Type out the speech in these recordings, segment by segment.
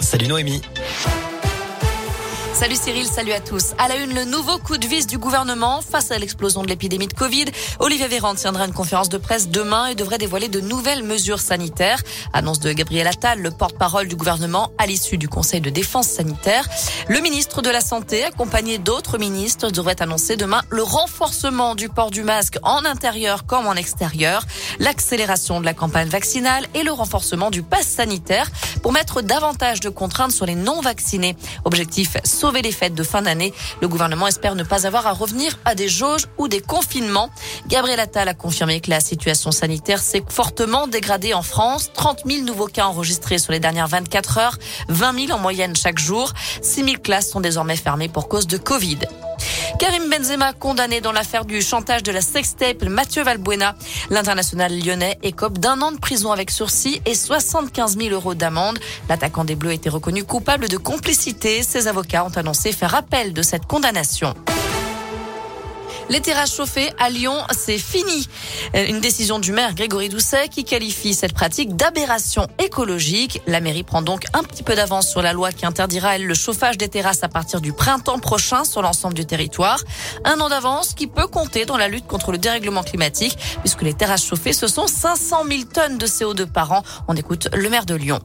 Salut Noémie. Salut Cyril, salut à tous. À la une, le nouveau coup de vis du gouvernement face à l'explosion de l'épidémie de Covid. Olivier Véran tiendra une conférence de presse demain et devrait dévoiler de nouvelles mesures sanitaires. Annonce de Gabriel Attal, le porte-parole du gouvernement, à l'issue du Conseil de défense sanitaire. Le ministre de la Santé, accompagné d'autres ministres, devrait annoncer demain le renforcement du port du masque en intérieur comme en extérieur, l'accélération de la campagne vaccinale et le renforcement du pass sanitaire pour mettre davantage de contraintes sur les non-vaccinés. Objectif, sauver les fêtes de fin d'année. Le gouvernement espère ne pas avoir à revenir à des jauges ou des confinements. Gabriel Attal a confirmé que la situation sanitaire s'est fortement dégradée en France. 30 000 nouveaux cas enregistrés sur les dernières 24 heures, 20 000 en moyenne chaque jour. 6 000 classes sont désormais fermées pour cause de Covid. Karim Benzema condamné dans l'affaire du chantage de la sextape Mathieu Valbuena. L'international lyonnais écope d'un an de prison avec sursis et 75 000 euros d'amende. L'attaquant des Bleus a été reconnu coupable de complicité. Ses avocats ont annoncé faire appel de cette condamnation. Les terrasses chauffées à Lyon, c'est fini. Une décision du maire Grégory Doucet qui qualifie cette pratique d'aberration écologique. La mairie prend donc un petit peu d'avance sur la loi qui interdira le chauffage des terrasses à partir du printemps prochain sur l'ensemble du territoire. Un an d'avance qui peut compter dans la lutte contre le dérèglement climatique puisque les terrasses chauffées, ce sont 500 000 tonnes de CO2 par an. On écoute le maire de Lyon.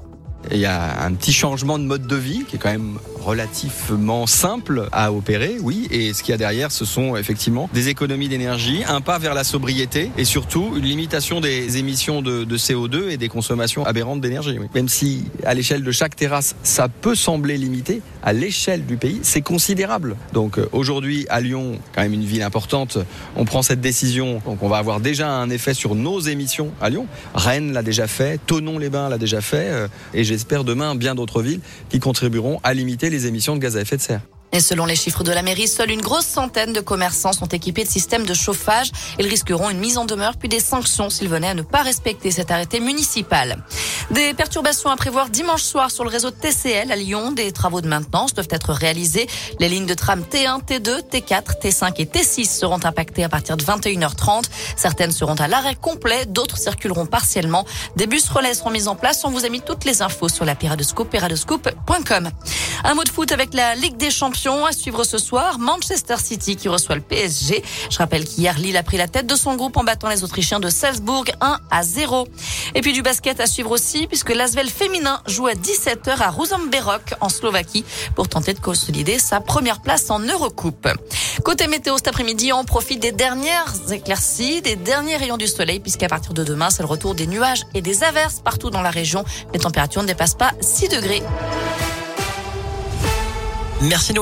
Il y a un petit changement de mode de vie qui est quand même relativement simple à opérer, oui. Et ce qu'il y a derrière, ce sont effectivement des économies d'énergie, un pas vers la sobriété et surtout une limitation des émissions de, de CO2 et des consommations aberrantes d'énergie. Même si à l'échelle de chaque terrasse, ça peut sembler limité, à l'échelle du pays, c'est considérable. Donc euh, aujourd'hui, à Lyon, quand même une ville importante, on prend cette décision. Donc on va avoir déjà un effet sur nos émissions à Lyon. Rennes l'a déjà fait, Tonon-les-Bains l'a déjà fait, euh, et j'espère demain bien d'autres villes qui contribueront à limiter les émissions de gaz à effet de serre. Et selon les chiffres de la mairie, seule une grosse centaine de commerçants sont équipés de systèmes de chauffage. Ils risqueront une mise en demeure puis des sanctions s'ils venaient à ne pas respecter cet arrêté municipal. Des perturbations à prévoir dimanche soir sur le réseau TCL à Lyon. Des travaux de maintenance doivent être réalisés. Les lignes de tram T1, T2, T4, T5 et T6 seront impactées à partir de 21h30. Certaines seront à l'arrêt complet, d'autres circuleront partiellement. Des bus relais seront mis en place. On vous a mis toutes les infos sur la Piradoscope, piradoscope.com. Un mot de foot avec la Ligue des Champions à suivre ce soir. Manchester City qui reçoit le PSG. Je rappelle qu'hier, Lille a pris la tête de son groupe en battant les Autrichiens de Salzbourg 1 à 0. Et puis du basket à suivre aussi puisque l'Asvel féminin joue à 17h à Ruzomberok en Slovaquie pour tenter de consolider sa première place en Eurocoupe. Côté météo cet après-midi, on profite des dernières éclaircies, des derniers rayons du soleil puisqu'à partir de demain, c'est le retour des nuages et des averses partout dans la région. Les températures ne dépassent pas 6 degrés. Merci